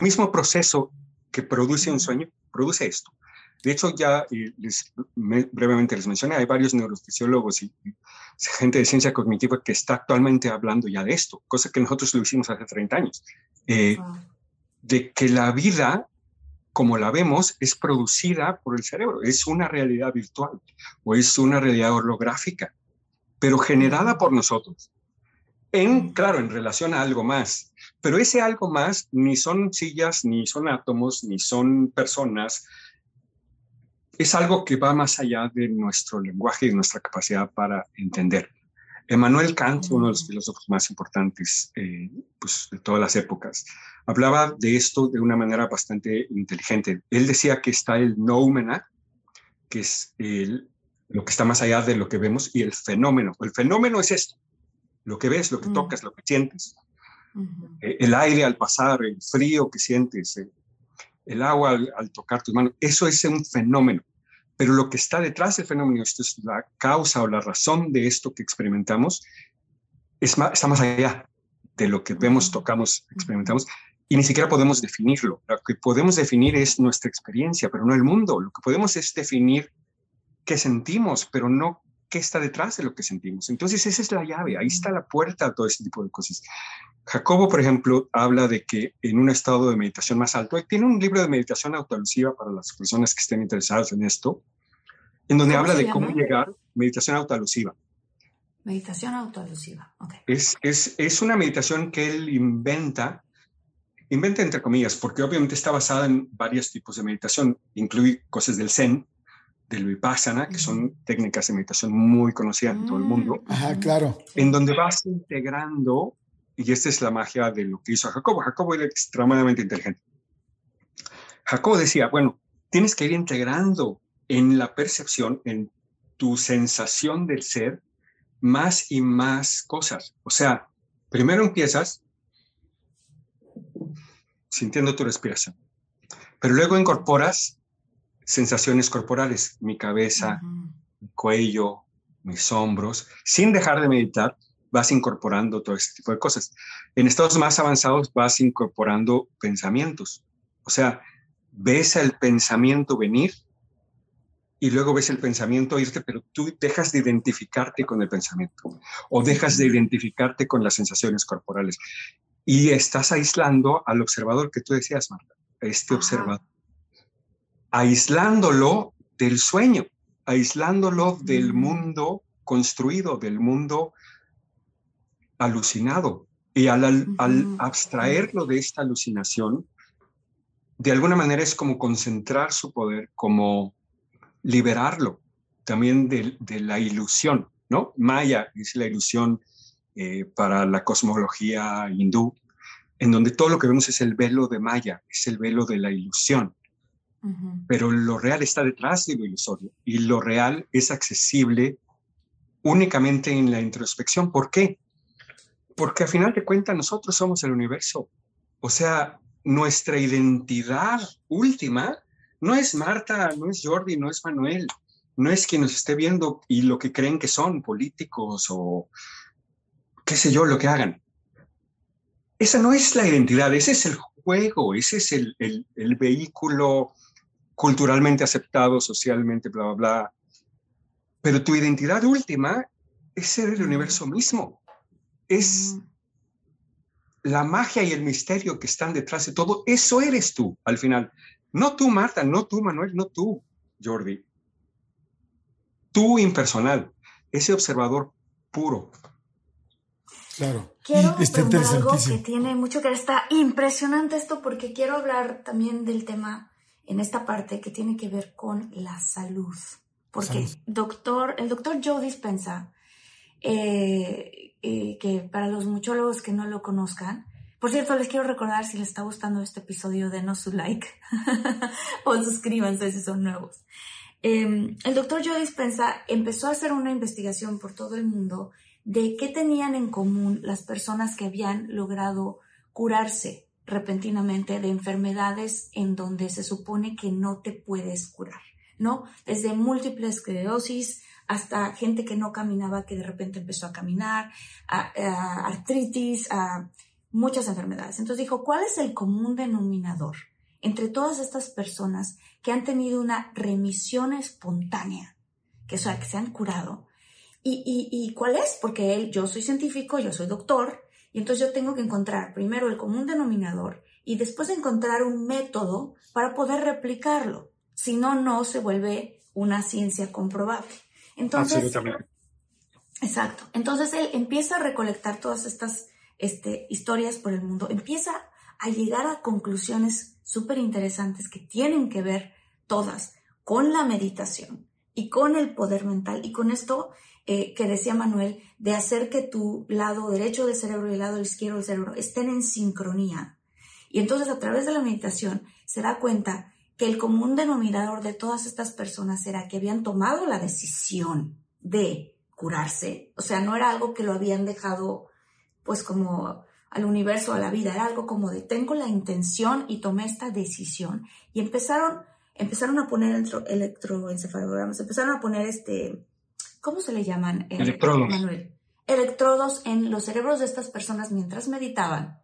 Mismo proceso que produce un sueño, produce esto. De hecho, ya les, brevemente les mencioné, hay varios neurofisiólogos y, gente de ciencia cognitiva que está actualmente hablando ya de esto, cosa que nosotros lo hicimos hace 30 años, eh, de que la vida, como la vemos, es producida por el cerebro, es una realidad virtual o es una realidad holográfica, pero generada por nosotros. En, claro, en relación a algo más, pero ese algo más ni son sillas, ni son átomos, ni son personas, es algo que va más allá de nuestro lenguaje y nuestra capacidad para entender. Emmanuel Kant, uno de los filósofos más importantes eh, pues, de todas las épocas, hablaba de esto de una manera bastante inteligente. Él decía que está el noumena, que es el, lo que está más allá de lo que vemos, y el fenómeno. El fenómeno es esto, lo que ves, lo que tocas, lo que sientes. Eh, el aire al pasar, el frío que sientes, eh, el agua al, tocar tus manos, eso es un fenómeno. Pero lo que está detrás del fenómeno, esto es la causa o la razón de esto que experimentamos, es está más allá de lo que vemos, tocamos, experimentamos, y ni siquiera podemos definirlo. Lo que podemos definir es nuestra experiencia, pero no el mundo. Lo que podemos es definir qué sentimos, pero no qué está detrás de lo que sentimos. Entonces esa es la llave, ahí está la puerta a todo ese tipo de cosas. Jacobo, por ejemplo, habla de que en un estado de meditación más alto, tiene un libro de meditación autoalusiva para las personas que estén interesadas en esto, en donde habla de cómo llegar, meditación autoalusiva. Meditación autoalusiva, ok. Es, es, es una meditación que él inventa, inventa entre comillas, porque obviamente está basada en varios tipos de meditación, incluye cosas del Zen, del Vipassana, que son técnicas de meditación muy conocidas en todo el mundo. Mm. Ajá, claro. En donde vas integrando y esta es la magia de lo que hizo Jacobo. Jacobo era extremadamente inteligente. Jacobo decía, bueno, tienes que ir integrando en la percepción, en tu sensación del ser, más y más cosas. O sea, primero empiezas sintiendo tu respiración, pero luego incorporas sensaciones corporales, mi cabeza, mi cuello, mis hombros, sin dejar de meditar, vas incorporando todo este tipo de cosas. En estados más avanzados vas incorporando pensamientos. O sea, ves el pensamiento venir y luego ves el pensamiento irte, pero tú dejas de identificarte con el pensamiento o dejas de identificarte con las sensaciones corporales. Y estás aislando al observador que tú decías, Marta, este observador, aislándolo del sueño, aislándolo del mundo construido, del mundo alucinado. Y al, abstraerlo de esta alucinación, de alguna manera es como concentrar su poder, como liberarlo también de, la ilusión, ¿no? Maya es la ilusión eh, para la cosmología hindú, en donde todo lo que vemos es el velo de Maya, es el velo de la ilusión. Pero lo real está detrás de lo ilusorio y lo real es accesible únicamente en la introspección. ¿Por qué? porque al final de cuentas nosotros somos el universo. O sea, nuestra identidad última no es Marta, no es Jordi, no es Manuel, no es quien nos esté viendo y lo que creen que son políticos o qué sé yo, lo que hagan. Esa no es la identidad, ese es el juego, ese es el, el vehículo culturalmente aceptado, socialmente, bla, bla, bla. Pero tu identidad última es ser el universo mismo es la magia y el misterio que están detrás de todo. Eso eres tú al final. No tú, Marta, no tú, Manuel, no tú, Jordi. Tú impersonal, ese observador puro. Claro. Quiero está algo que tiene mucho que ver. Está impresionante esto porque quiero hablar también del tema en esta parte que tiene que ver con la salud. Porque doctor, el doctor Joe Dispensa eh, que para los muchólogos que no lo conozcan, por cierto, les quiero recordar si les está gustando este episodio, denos su like o suscríbanse si son nuevos. Em, el doctor Joe Dispensa empezó a hacer una investigación por todo el mundo de qué tenían en común las personas que habían logrado curarse repentinamente de enfermedades en donde se supone que no te puedes curar, ¿no? Desde múltiple esclerosis hasta gente que no caminaba que de repente empezó a caminar, a, artritis, a muchas enfermedades. Entonces dijo, ¿cuál es el común denominador entre todas estas personas que han tenido una remisión espontánea, que, o sea, que se han curado? ¿Y, y cuál es? Porque él, yo soy científico, yo soy doctor, y entonces yo tengo que encontrar primero el común denominador y después encontrar un método para poder replicarlo. Si no, no se vuelve una ciencia comprobable. Entonces, Absolutamente. Exacto. Entonces él empieza a recolectar todas estas este, historias por el mundo, empieza a llegar a conclusiones súper interesantes que tienen que ver todas con la meditación y con el poder mental y con esto eh, que decía Manuel, de hacer que tu lado derecho del cerebro y el lado izquierdo del cerebro estén en sincronía. Y entonces a través de la meditación se da cuenta que el común denominador de todas estas personas era que habían tomado la decisión de curarse, o sea, no era algo que lo habían dejado pues como al universo, a la vida, era algo como de tengo la intención y tomé esta decisión y empezaron empezaron a poner electroencefalogramas, empezaron a poner este ¿cómo se le llaman? Eh, Electrodos. Manuel? Electrodos en los cerebros de estas personas mientras meditaban.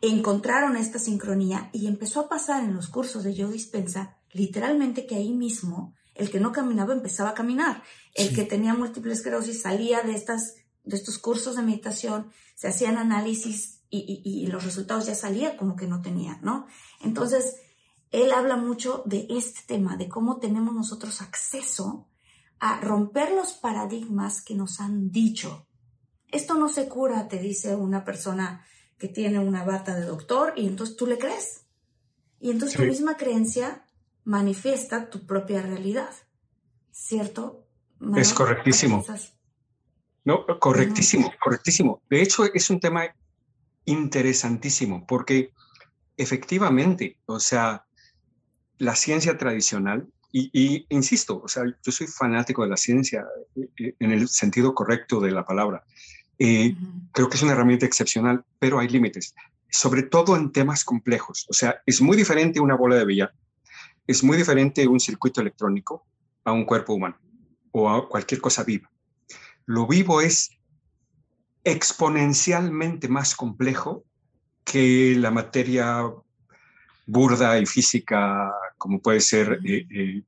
Encontraron esta sincronía y empezó a pasar en los cursos de Joe Dispensa, literalmente que ahí mismo el que no caminaba empezaba a caminar, el que tenía múltiple esclerosis salía de, estas, de estos cursos de meditación, se hacían análisis y, y los resultados ya salían como que no tenía, ¿no? Entonces, él habla mucho de este tema, de cómo tenemos nosotros acceso a romper los paradigmas que nos han dicho. Esto no se cura, te dice una persona que tiene una bata de doctor y entonces tú le crees. Y entonces tu misma creencia manifiesta tu propia realidad. ¿Cierto? es correctísimo. No, correctísimo, correctísimo. De hecho, es un tema interesantísimo porque efectivamente, o sea, la ciencia tradicional y, insisto, o sea, yo soy fanático de la ciencia eh, en el sentido correcto de la palabra. Eh, creo que es una herramienta excepcional, pero hay límites, sobre todo en temas complejos. O sea, es muy diferente una bola de billar, es muy diferente un circuito electrónico a un cuerpo humano o a cualquier cosa viva. Lo vivo es exponencialmente más complejo que la materia burda y física como puede ser eh, eh,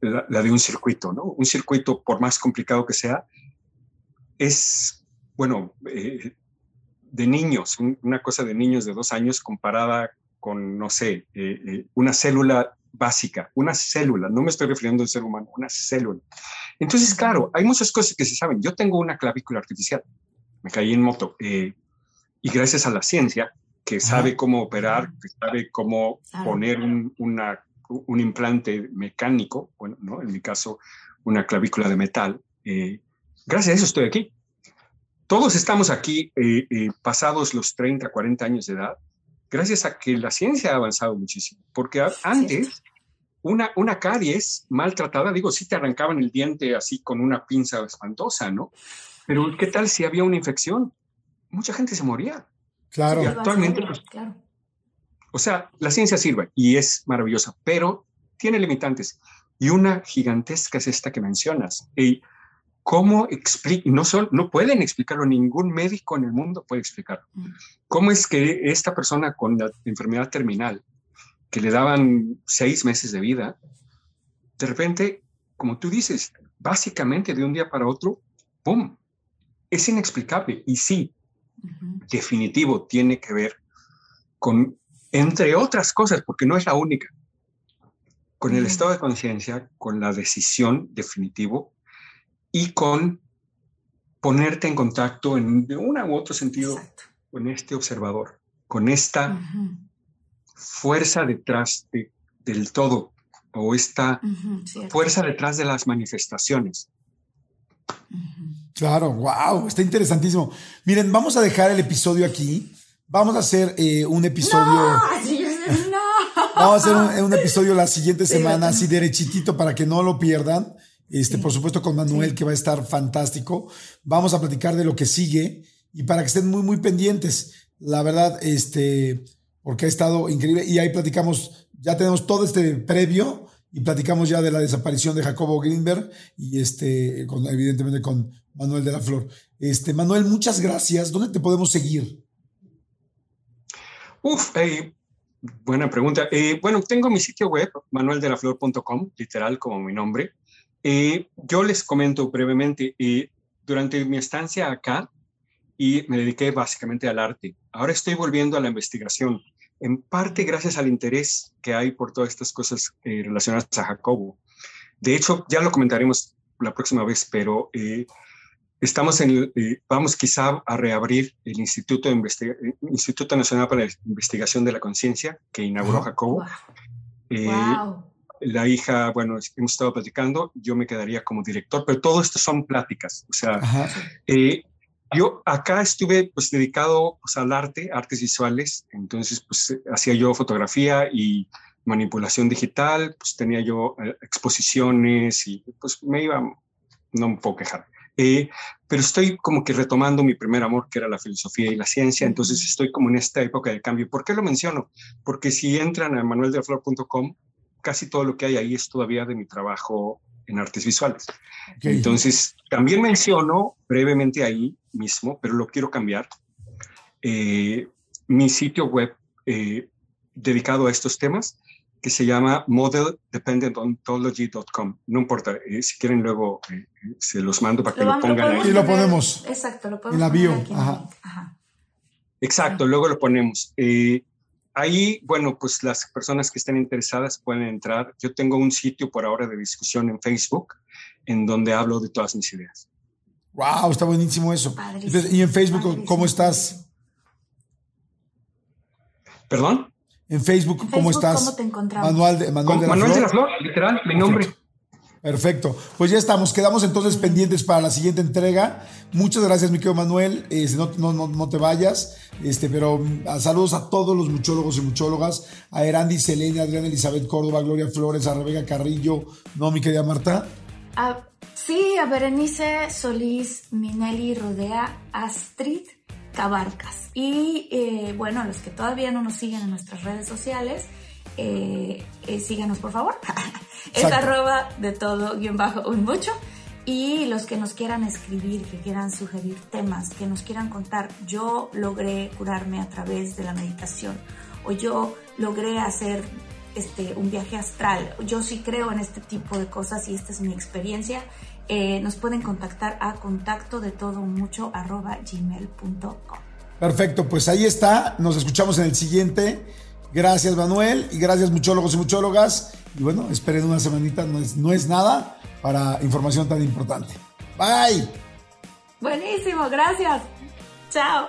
la, de un circuito, ¿no? Un circuito, por más complicado que sea, es, bueno, eh, de niños, una cosa de niños de dos años comparada con, no sé, una célula básica, una célula, no me estoy refiriendo al ser humano, una célula. Entonces, claro, hay muchas cosas que se saben. Yo tengo una clavícula artificial, me caí en moto, y gracias a la ciencia, que sabe cómo operar, que sabe cómo poner un, un, implante mecánico, bueno, ¿no? en mi caso, una clavícula de metal. Eh, gracias a eso estoy aquí. Todos estamos aquí eh, eh, pasados los 30, 40 años de edad, gracias a que la ciencia ha avanzado muchísimo, porque antes una, una caries maltratada, digo, sí te arrancaban el diente así con una pinza espantosa, ¿no? Pero ¿qué tal si había una infección? Mucha gente se moría. Claro. actualmente, pues, o sea, la ciencia sirve y es maravillosa, pero tiene limitantes. Y una gigantesca es esta que mencionas. Y cómo explica, no, son, no pueden explicarlo, ningún médico en el mundo puede explicarlo. Mm. ¿Cómo es que esta persona con la enfermedad terminal, que le daban seis meses de vida, de repente, como tú dices, básicamente de un día para otro, ¡pum! Es inexplicable. Y sí, definitivo tiene que ver con, entre otras cosas, porque no es la única, con el estado de conciencia, con la decisión definitivo y con ponerte en contacto en de una u otro sentido con este observador, con esta fuerza detrás del todo o esta fuerza detrás de las manifestaciones. Claro, wow, está interesantísimo. Miren, vamos a dejar el episodio aquí. Vamos a hacer eh, un episodio. No, Vamos a hacer un, episodio la siguiente semana, así derechitito, para que no lo pierdan. Este, por supuesto, con Manuel, que va a estar fantástico. Vamos a platicar de lo que sigue y para que estén muy, muy pendientes. La verdad, este, porque ha estado increíble. Y ahí platicamos, ya tenemos todo este previo y platicamos ya de la desaparición de Jacobo Greenberg y este, con, evidentemente con Manuel de la Flor. Este, Manuel, muchas gracias. ¿Dónde te podemos seguir? Uf, eh, buena pregunta. Eh, bueno, tengo mi sitio web, manueldelaflor.com, literal como mi nombre. Eh, yo les comento brevemente, durante mi estancia acá, y me dediqué básicamente al arte. Ahora estoy volviendo a la investigación en parte gracias al interés que hay por todas estas cosas eh, relacionadas a Jacobo. De hecho, ya lo comentaremos la próxima vez, pero eh, estamos en, eh, vamos quizá a reabrir el Instituto, de Instituto Nacional para la Investigación de la Conciencia que inauguró Jacobo. La hija, bueno, hemos estado platicando, yo me quedaría como director, pero todo esto son pláticas. O sea, yo acá estuve pues dedicado pues, al arte, artes visuales, entonces pues hacía yo fotografía y manipulación digital, pues tenía yo eh, exposiciones y pues me iba, no me puedo quejar. Eh, pero estoy como que retomando mi primer amor, que era la filosofía y la ciencia, entonces estoy como en esta época de cambio. ¿Por qué lo menciono? Porque si entran a manueldelaflor.com, casi todo lo que hay ahí es todavía de mi trabajo en artes visuales. Entonces, también menciono brevemente ahí mismo, pero lo quiero cambiar. Eh, mi sitio web eh, dedicado a estos temas, que se llama modeldependentontology.com. No importa, eh, si quieren luego se los mando para que lo, pongan ahí. Y lo ponemos. Exacto, lo ponemos. En la bio. Exacto, luego lo ponemos. ahí, bueno, pues las personas que estén interesadas pueden entrar. Yo tengo un sitio por ahora de discusión en Facebook en donde hablo de todas mis ideas. Wow, está buenísimo eso. ¿Y en Facebook cómo estás? ¿Perdón? En Facebook, ¿cómo estás? ¿Cómo te encontramos? Manuel de, Manuel de, la, Manuel Flor? de la Flor, literal, mi nombre. Perfecto. Pues ya estamos. Quedamos entonces pendientes para la siguiente entrega. Muchas gracias, mi querido Manuel. Eh, no, no, no, te vayas. Este, pero mm, saludos a todos los muchólogos y muchólogas. A Erandi, Selena, Adriana Elizabeth Córdoba, Gloria Flores, a Rebeca Carrillo. ¿No, mi querida Marta? A Sí, a Berenice Solís, Minelli Rodea, Astrid Cabarcas. Y eh, bueno, a los que todavía no nos siguen en nuestras redes sociales, eh, eh, síganos por favor. es arroba de todo guion bajo un mucho. Y los que nos quieran escribir, que quieran sugerir temas, que nos quieran contar, yo logré curarme a través de la meditación o yo logré hacer este, un viaje astral. Yo sí creo en este tipo de cosas y esta es mi experiencia. Eh, nos pueden contactar a contacto de todo mucho arroba gmail.com. Perfecto, pues ahí está. Nos escuchamos en el siguiente. Gracias Manuel y gracias muchólogos y muchólogas. Y bueno, esperen una semanita, no es, no es nada para información tan importante. Bye. Buenísimo, gracias. Chao.